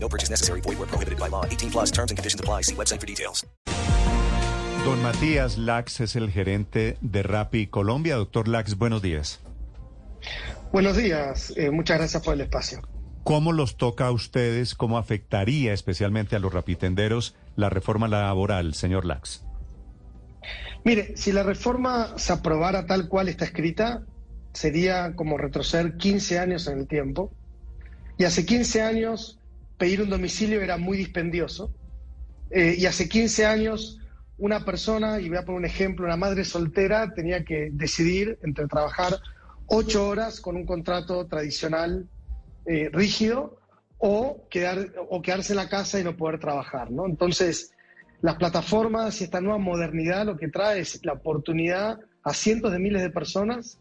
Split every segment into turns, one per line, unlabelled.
No purchase necessary. Void where prohibited by law. 18 plus terms and conditions apply. See website for details.
Don Matías Lax es el gerente de Rappi Colombia. Doctor Lax, buenos días.
Buenos días. Eh, muchas gracias por el espacio.
¿Cómo los toca a ustedes? ¿Cómo afectaría especialmente a los rapitenderos la reforma laboral, señor Lax?
Mire, si la reforma se aprobara tal cual está escrita, sería como retroceder 15 años en el tiempo. Y hace 15 años pedir un domicilio era muy dispendioso. Eh, y hace 15 años una persona, y voy a poner un ejemplo, una madre soltera tenía que decidir entre trabajar ocho horas con un contrato tradicional eh, rígido o, quedar, o quedarse en la casa y no poder trabajar. ¿no? Entonces, las plataformas y esta nueva modernidad lo que trae es la oportunidad a cientos de miles de personas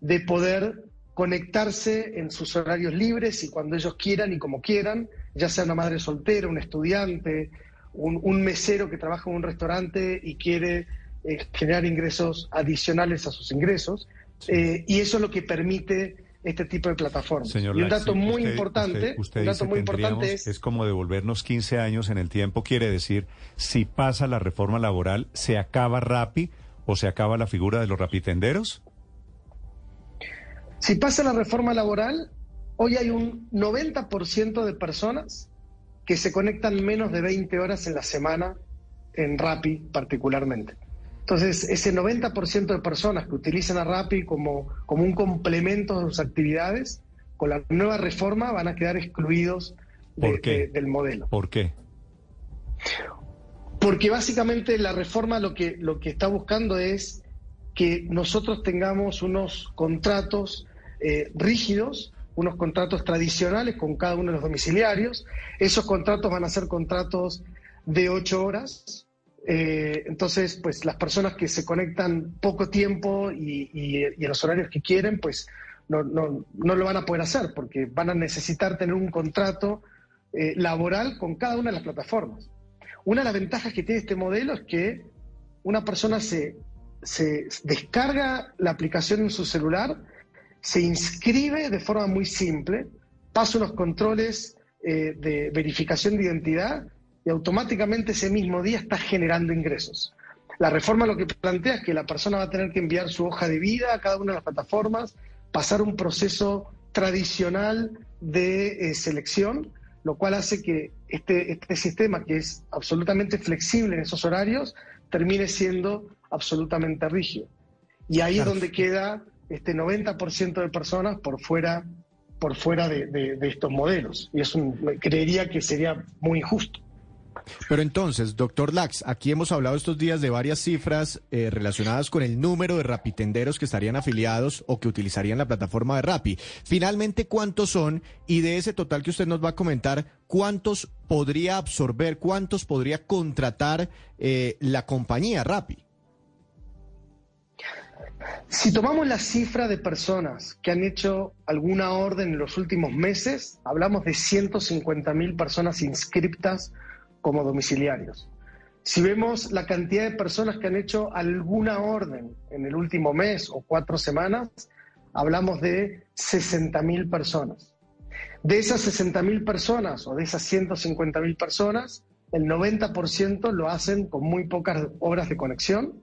de poder conectarse en sus horarios libres y cuando ellos quieran y como quieran, ya sea una madre soltera, un estudiante, un, mesero que trabaja en un restaurante y quiere eh, generar ingresos adicionales a sus ingresos. Eh, y eso es lo que permite este tipo de plataformas. y un dato muy importante, un dato muy importante es...
Es como devolvernos 15 años en el tiempo, quiere decir, si pasa la reforma laboral, ¿se acaba Rappi o se acaba la figura de los rapitenderos?
Si pasa la reforma laboral, hoy hay un 90% de personas que se conectan menos de 20 horas en la semana en Rappi particularmente. Entonces, ese 90% de personas que utilizan a Rappi como, como un complemento de sus actividades, con la nueva reforma van a quedar excluidos del modelo.
¿Por qué?
Porque básicamente la reforma lo que, lo que está buscando es que nosotros tengamos unos contratos eh, rígidos, unos contratos tradicionales con cada uno de los domiciliarios. Esos contratos van a ser contratos de ocho horas. Eh, entonces, pues las personas que se conectan poco tiempo y, en los horarios que quieren, pues no, lo van a poder hacer porque van a necesitar tener un contrato eh, laboral con cada una de las plataformas. Una de las ventajas que tiene este modelo es que una persona se, se descarga la aplicación en su celular, se inscribe de forma muy simple, pasa unos controles eh, de verificación de identidad y automáticamente ese mismo día está generando ingresos. La reforma lo que plantea es que la persona va a tener que enviar su hoja de vida a cada una de las plataformas, pasar un proceso tradicional de eh, selección, lo cual hace que este, este sistema, que es absolutamente flexible en esos horarios, termine siendo absolutamente rígido. Y ahí es donde queda este 90% de personas por fuera, por fuera de, estos modelos. Y eso creería que sería muy injusto.
Pero entonces, doctor Lax, aquí hemos hablado estos días de varias cifras eh, relacionadas con el número de rapitenderos que estarían afiliados o que utilizarían la plataforma de Rapi. Finalmente, ¿cuántos son? Y de ese total que usted nos va a comentar, ¿cuántos podría absorber, cuántos podría contratar eh, la compañía Rapi?
Si tomamos la cifra de personas que han hecho alguna orden en los últimos meses, hablamos de 150 mil personas inscriptas como domiciliarios. Si vemos la cantidad de personas que han hecho alguna orden en el último mes o cuatro semanas, hablamos de 60 mil personas. De esas 60 mil personas o de esas 150 mil personas, el 90% lo hacen con muy pocas horas de conexión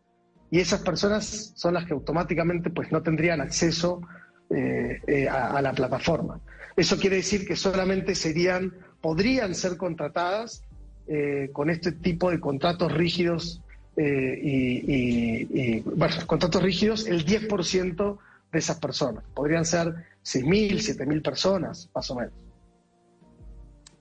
y esas personas son las que automáticamente pues, no tendrían acceso eh, eh, a, la plataforma. Eso quiere decir que solamente serían, podrían ser contratadas eh, con este tipo de contratos rígidos y, bueno, contratos rígidos el 10% de esas personas. Podrían ser 6.000, 7.000 personas, más o menos.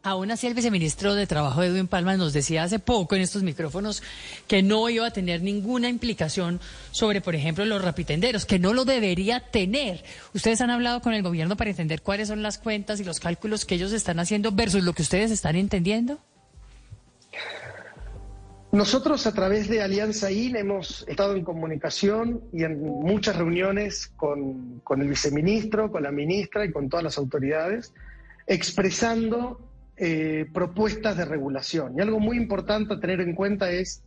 Aún así, el viceministro de Trabajo, Edwin Palma, nos decía hace poco en estos micrófonos que no iba a tener ninguna implicación sobre, por ejemplo, los rapitenderos, que no lo debería tener. ¿Ustedes han hablado con el gobierno para entender cuáles son las cuentas y los cálculos que ellos están haciendo versus lo que ustedes están entendiendo?
Nosotros a través de Alianza IN hemos estado en comunicación y en muchas reuniones con, con el viceministro, con la ministra y con todas las autoridades, expresando eh, propuestas de regulación. Y algo muy importante a tener en cuenta es,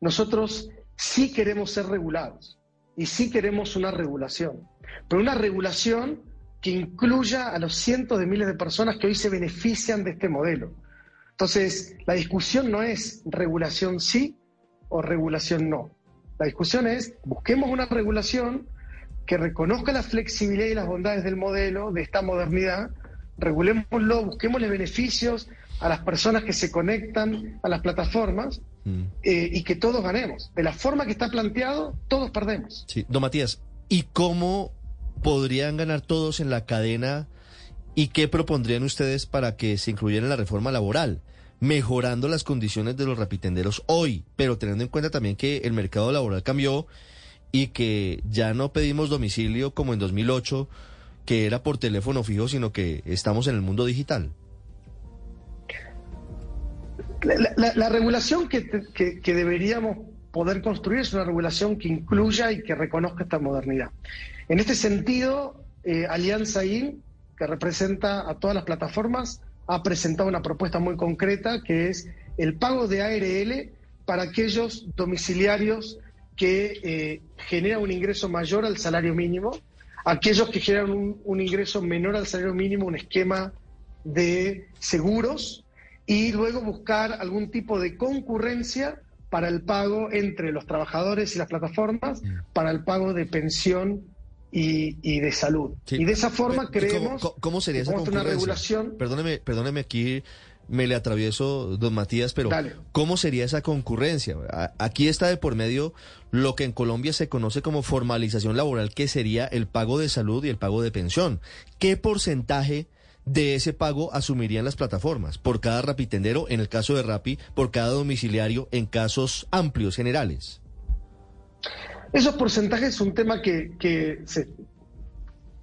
nosotros sí queremos ser regulados y sí queremos una regulación, pero una regulación que incluya a los cientos de miles de personas que hoy se benefician de este modelo. Entonces, la discusión no es regulación sí o regulación no. La discusión es, busquemos una regulación que reconozca la flexibilidad y las bondades del modelo, de esta modernidad, regulémoslo, busquémosle beneficios a las personas que se conectan a las plataformas
Mm.
eh, y que todos ganemos. De la forma que está planteado, todos perdemos.
Sí, don Matías, ¿y cómo podrían ganar todos en la cadena y qué propondrían ustedes para que se incluyera en la reforma laboral? Mejorando las condiciones de los rapitenderos hoy, pero teniendo en cuenta también que el mercado laboral cambió y que ya no pedimos domicilio como en 2008, que era por teléfono fijo, sino que estamos en el mundo digital.
La, la- la regulación que deberíamos poder construir es una regulación que incluya y que reconozca esta modernidad. En este sentido, eh, Alianza IN, que representa a todas las plataformas, ha presentado una propuesta muy concreta que es el pago de ARL para aquellos domiciliarios que eh, generan un ingreso mayor al salario mínimo, aquellos que generan un, un ingreso menor al salario mínimo, un esquema de seguros y luego buscar algún tipo de concurrencia para el pago entre los trabajadores y las plataformas, para el pago de pensión y, y de salud.
Sí.
Y de esa forma
Pero, ¿y
creemos
¿Cómo, cómo sería
que
esa
tener una regulación.
Perdóneme, perdóneme aquí, me le atravieso, don Matías, pero
Dale.
¿cómo sería esa concurrencia? Aquí está de por medio lo que en Colombia se conoce como formalización laboral, que sería el pago de salud y el pago de pensión. ¿Qué porcentaje de ese pago asumirían las plataformas? Por cada rapitendero, en el caso de Rapi, por cada domiciliario, en casos amplios, generales.
Esos porcentajes es un tema que, que se,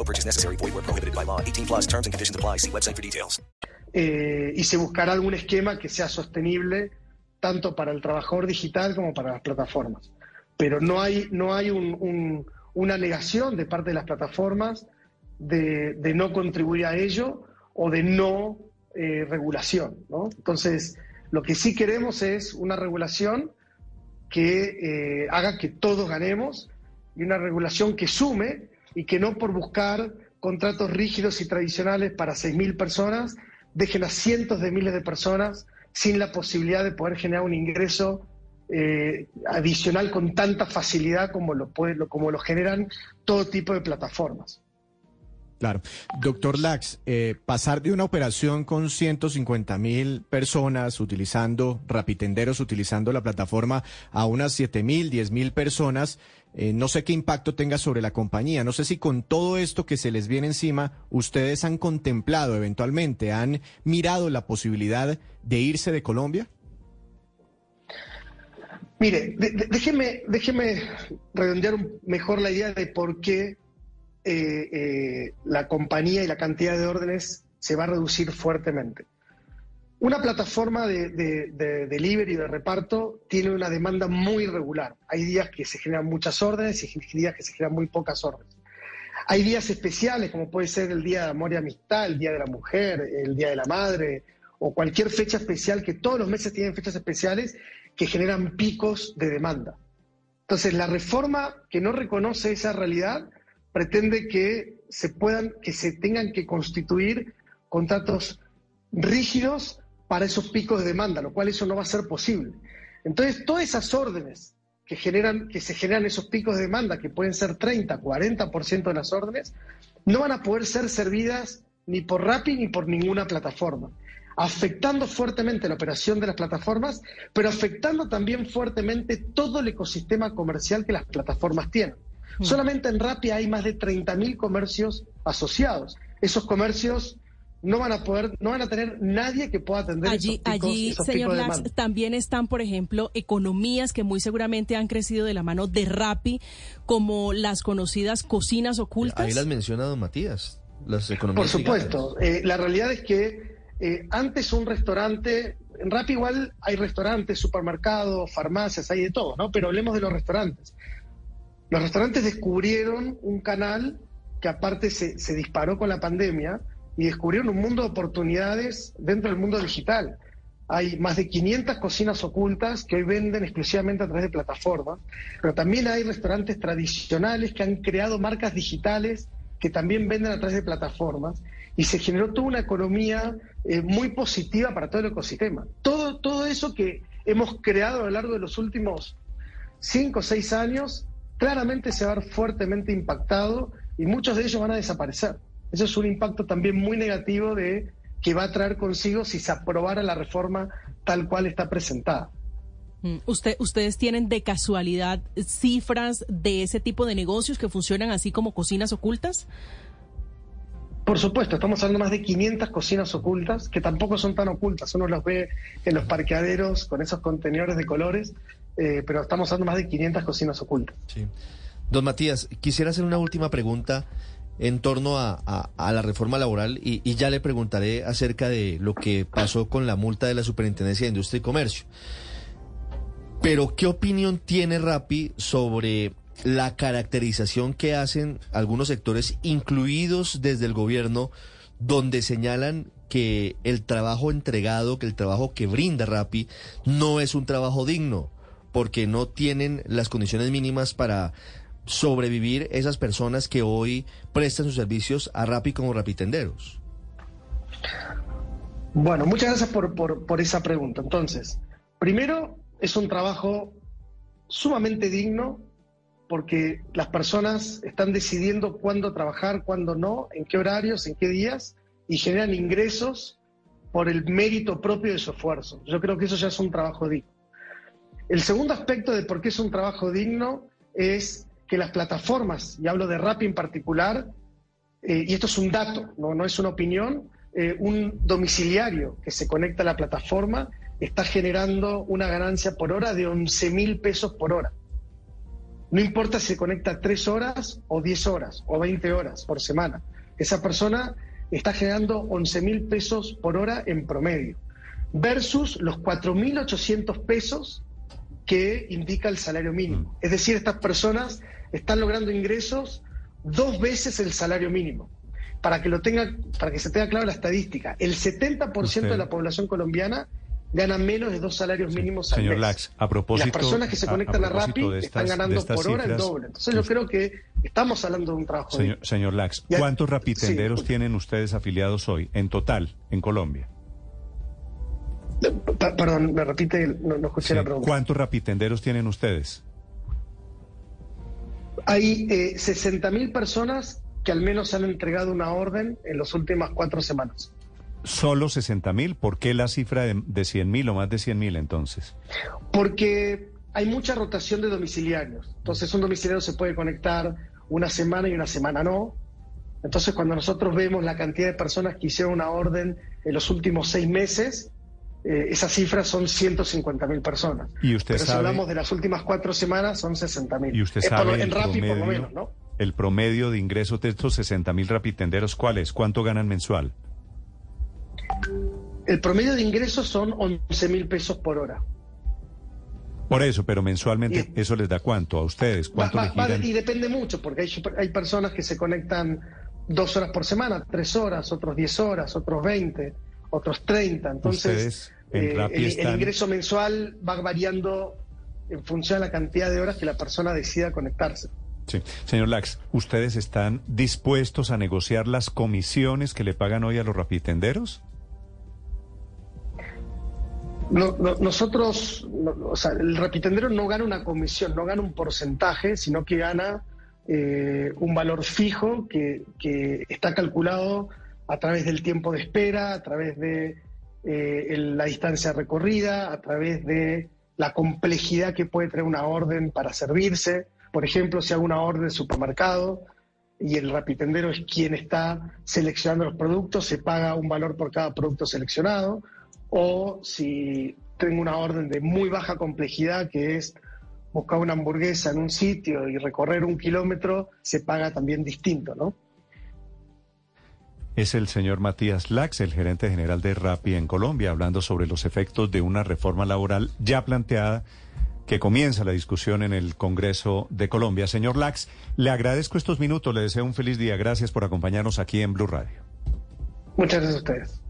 No purchase necessary. Void where prohibited by law. 18 plus terms and conditions apply. See website for details.
eh, y se buscará algún esquema que sea sostenible tanto para el trabajador digital como para las plataformas. Pero no hay, no hay un- un- una negación de parte de las plataformas de, de no contribuir a ello o de no eh, regulación. ¿no? Entonces, lo que sí queremos es una regulación que eh, haga que todos ganemos y una regulación que sume y que no por buscar contratos rígidos y tradicionales para 6.000 personas dejen a cientos de miles de personas sin la posibilidad de poder generar un ingreso eh, adicional con tanta facilidad como lo, puede, como lo generan todo tipo de plataformas.
Claro. Doctor Lax, eh, pasar de una operación con 150 mil personas utilizando rapitenderos, utilizando la plataforma, a unas 7 mil, 10 mil personas, eh, no sé qué impacto tenga sobre la compañía. No sé si con todo esto que se les viene encima, ustedes han contemplado eventualmente, han mirado la posibilidad de irse de Colombia.
Mire, déjeme, déjeme redondear mejor la idea de por qué eh, la compañía y la cantidad de órdenes se va a reducir fuertemente. Una plataforma de, de- de delivery, de reparto, tiene una demanda muy irregular. Hay días que se generan muchas órdenes y días que se generan muy pocas órdenes. Hay días especiales, como puede ser el Día de Amor y Amistad, el Día de la Mujer, el Día de la Madre, o cualquier fecha especial, que todos los meses tienen fechas especiales que generan picos de demanda. Entonces, la reforma que no reconoce esa realidad pretende que se puedan, que se tengan que constituir contratos rígidos para esos picos de demanda, lo cual eso no va a ser posible. Entonces, todas esas órdenes que generan, que se generan esos picos de demanda, que pueden ser 30, 40% de las órdenes, no van a poder ser servidas ni por Rappi ni por ninguna plataforma. afectando fuertemente la operación de las plataformas, pero afectando también fuertemente todo el ecosistema comercial que las plataformas tienen.
Mm.
Solamente en Rappi hay más de 30.000 comercios asociados. Esos comercios no van a poder, no van a tener nadie que pueda atender
Allí,
esos picos,
allí
esos
señor Lax, también están, por ejemplo, economías que muy seguramente han crecido de la mano de Rappi, como las conocidas cocinas ocultas.
Ahí las menciona don Matías, las
Por
economías
supuesto. Eh, la realidad es que eh, antes un restaurante, en Rappi igual hay restaurantes, supermercados, farmacias, hay de todo, ¿no? Pero hablemos de los restaurantes. Los restaurantes descubrieron un canal que aparte se, disparó con la pandemia y descubrieron un mundo de oportunidades dentro del mundo digital. Hay más de 500 cocinas ocultas que hoy venden exclusivamente a través de plataformas, pero también hay restaurantes tradicionales que han creado marcas digitales que también venden a través de plataformas y se generó toda una economía eh, muy positiva para todo el ecosistema. Todo, todo eso que hemos creado a lo largo de los últimos cinco o seis años claramente se va a ver fuertemente impactado y muchos de ellos van a desaparecer. Eso es un impacto también muy negativo de que va a traer consigo si se aprobara la reforma tal cual está presentada.
Mm, Usted, ¿Ustedes tienen de casualidad cifras de ese tipo de negocios que funcionan así como cocinas ocultas?
Por supuesto, estamos hablando de más de 500 cocinas ocultas, que tampoco son tan ocultas. Uno los ve en los parqueaderos con esos contenedores de colores, eh, pero estamos de más de 500 cocinas ocultas.
Sí. Don Matías, quisiera hacer una última pregunta en torno a la reforma laboral y, y ya le preguntaré acerca de lo que pasó con la multa de la Superintendencia de Industria y Comercio. Pero, ¿qué opinión tiene Rappi sobre la caracterización que hacen algunos sectores, incluidos desde el gobierno, donde señalan que el trabajo entregado, que el trabajo que brinda Rappi, no es un trabajo digno, porque no tienen las condiciones mínimas para sobrevivir esas personas que hoy prestan sus servicios a Rappi como rapitenderos?
Bueno, muchas gracias por, por, por esa pregunta. Entonces, primero, es un trabajo sumamente digno porque las personas están decidiendo cuándo trabajar, cuándo no, en qué horarios, en qué días, y generan ingresos por el mérito propio de su esfuerzo. Yo creo que eso ya es un trabajo digno. El segundo aspecto de por qué es un trabajo digno es que las plataformas, y hablo de Rappi en particular, eh, y esto es un dato, no, no es una opinión, eh, un domiciliario que se conecta a la plataforma está generando una ganancia por hora de 11 mil pesos por hora. No importa si se conecta 3 horas o 10 horas o 20 horas por semana. Esa persona está generando 11 mil pesos por hora en promedio, versus los 4.800 pesos que indica el salario mínimo. Es decir, estas personas están logrando ingresos dos veces el salario mínimo. Para que, lo tenga, para que se tenga claro la estadística, el 70%
Usted-
de la población colombiana gana menos de dos salarios mínimos al
Señor
mes.
Lax, a
Y
propósito...
las personas que se conectan a, Rappi
de
están
estas-
ganando por hora el doble. Entonces yo creo que estamos hablando de un trabajo.
Señor, señor Lax, ¿cuántos rapitenderos
sí.
tienen ustedes afiliados hoy en total en Colombia?
Perdón, me repite, no, no escuché
Sí.
la pregunta.
¿Cuántos rapitenderos tienen ustedes?
Hay eh, 60.000 personas que al menos han entregado una orden en las últimas cuatro semanas.
Solo 60 mil. ¿Por qué la cifra de, de 100 mil o más de 100 mil entonces?
Porque hay mucha rotación de domiciliarios. Entonces un domiciliario se puede conectar una semana y una semana no. Entonces cuando nosotros vemos la cantidad de personas que hicieron una orden en los últimos seis meses, eh, esas cifras son 150 mil personas.
Y usted
Pero si
sabe-
hablamos de las últimas cuatro semanas, son 60 mil.
¿Y usted
por
sabe
en Rappi por lo
promedio,
menos, ¿no?
el promedio de ingresos de estos 60 mil rapitenderos cuál es? ¿Cuánto ganan mensual?
El promedio de ingresos son 11 mil pesos por hora.
Por eso, pero mensualmente,
Y-
¿eso les da cuánto a ustedes? ¿Cuánto
va- va- y depende mucho, porque hay, hay personas que se conectan dos horas por semana, tres horas, otros 10 horas, otros 20, otros 30. Entonces,
en
eh, el, ingreso mensual va variando en función de la cantidad de horas que la persona decida conectarse.
Sí. Señor Lax, ¿ustedes están dispuestos a negociar las comisiones que le pagan hoy a los rapitenderos?
No- no- nosotros, no- o sea, el repitendero no gana una comisión, no gana un porcentaje, sino que gana eh, un valor fijo que, que está calculado a través del tiempo de espera, a través de eh, la distancia recorrida, a través de la complejidad que puede tener una orden para servirse. Por ejemplo, si hago una orden de supermercado y el rapitendero es quien está seleccionando los productos, se paga un valor por cada producto seleccionado. O si tengo una orden de muy baja complejidad, que es buscar una hamburguesa en un sitio y recorrer un kilómetro, se paga también distinto, ¿no?
Es el señor Matías Lax, el gerente general de Rappi en Colombia, hablando sobre los efectos de una reforma laboral ya planteada que comienza la discusión en el Congreso de Colombia. Señor Lax, le agradezco estos minutos, le deseo un feliz día. Gracias por acompañarnos aquí en Blue Radio.
Muchas gracias a ustedes.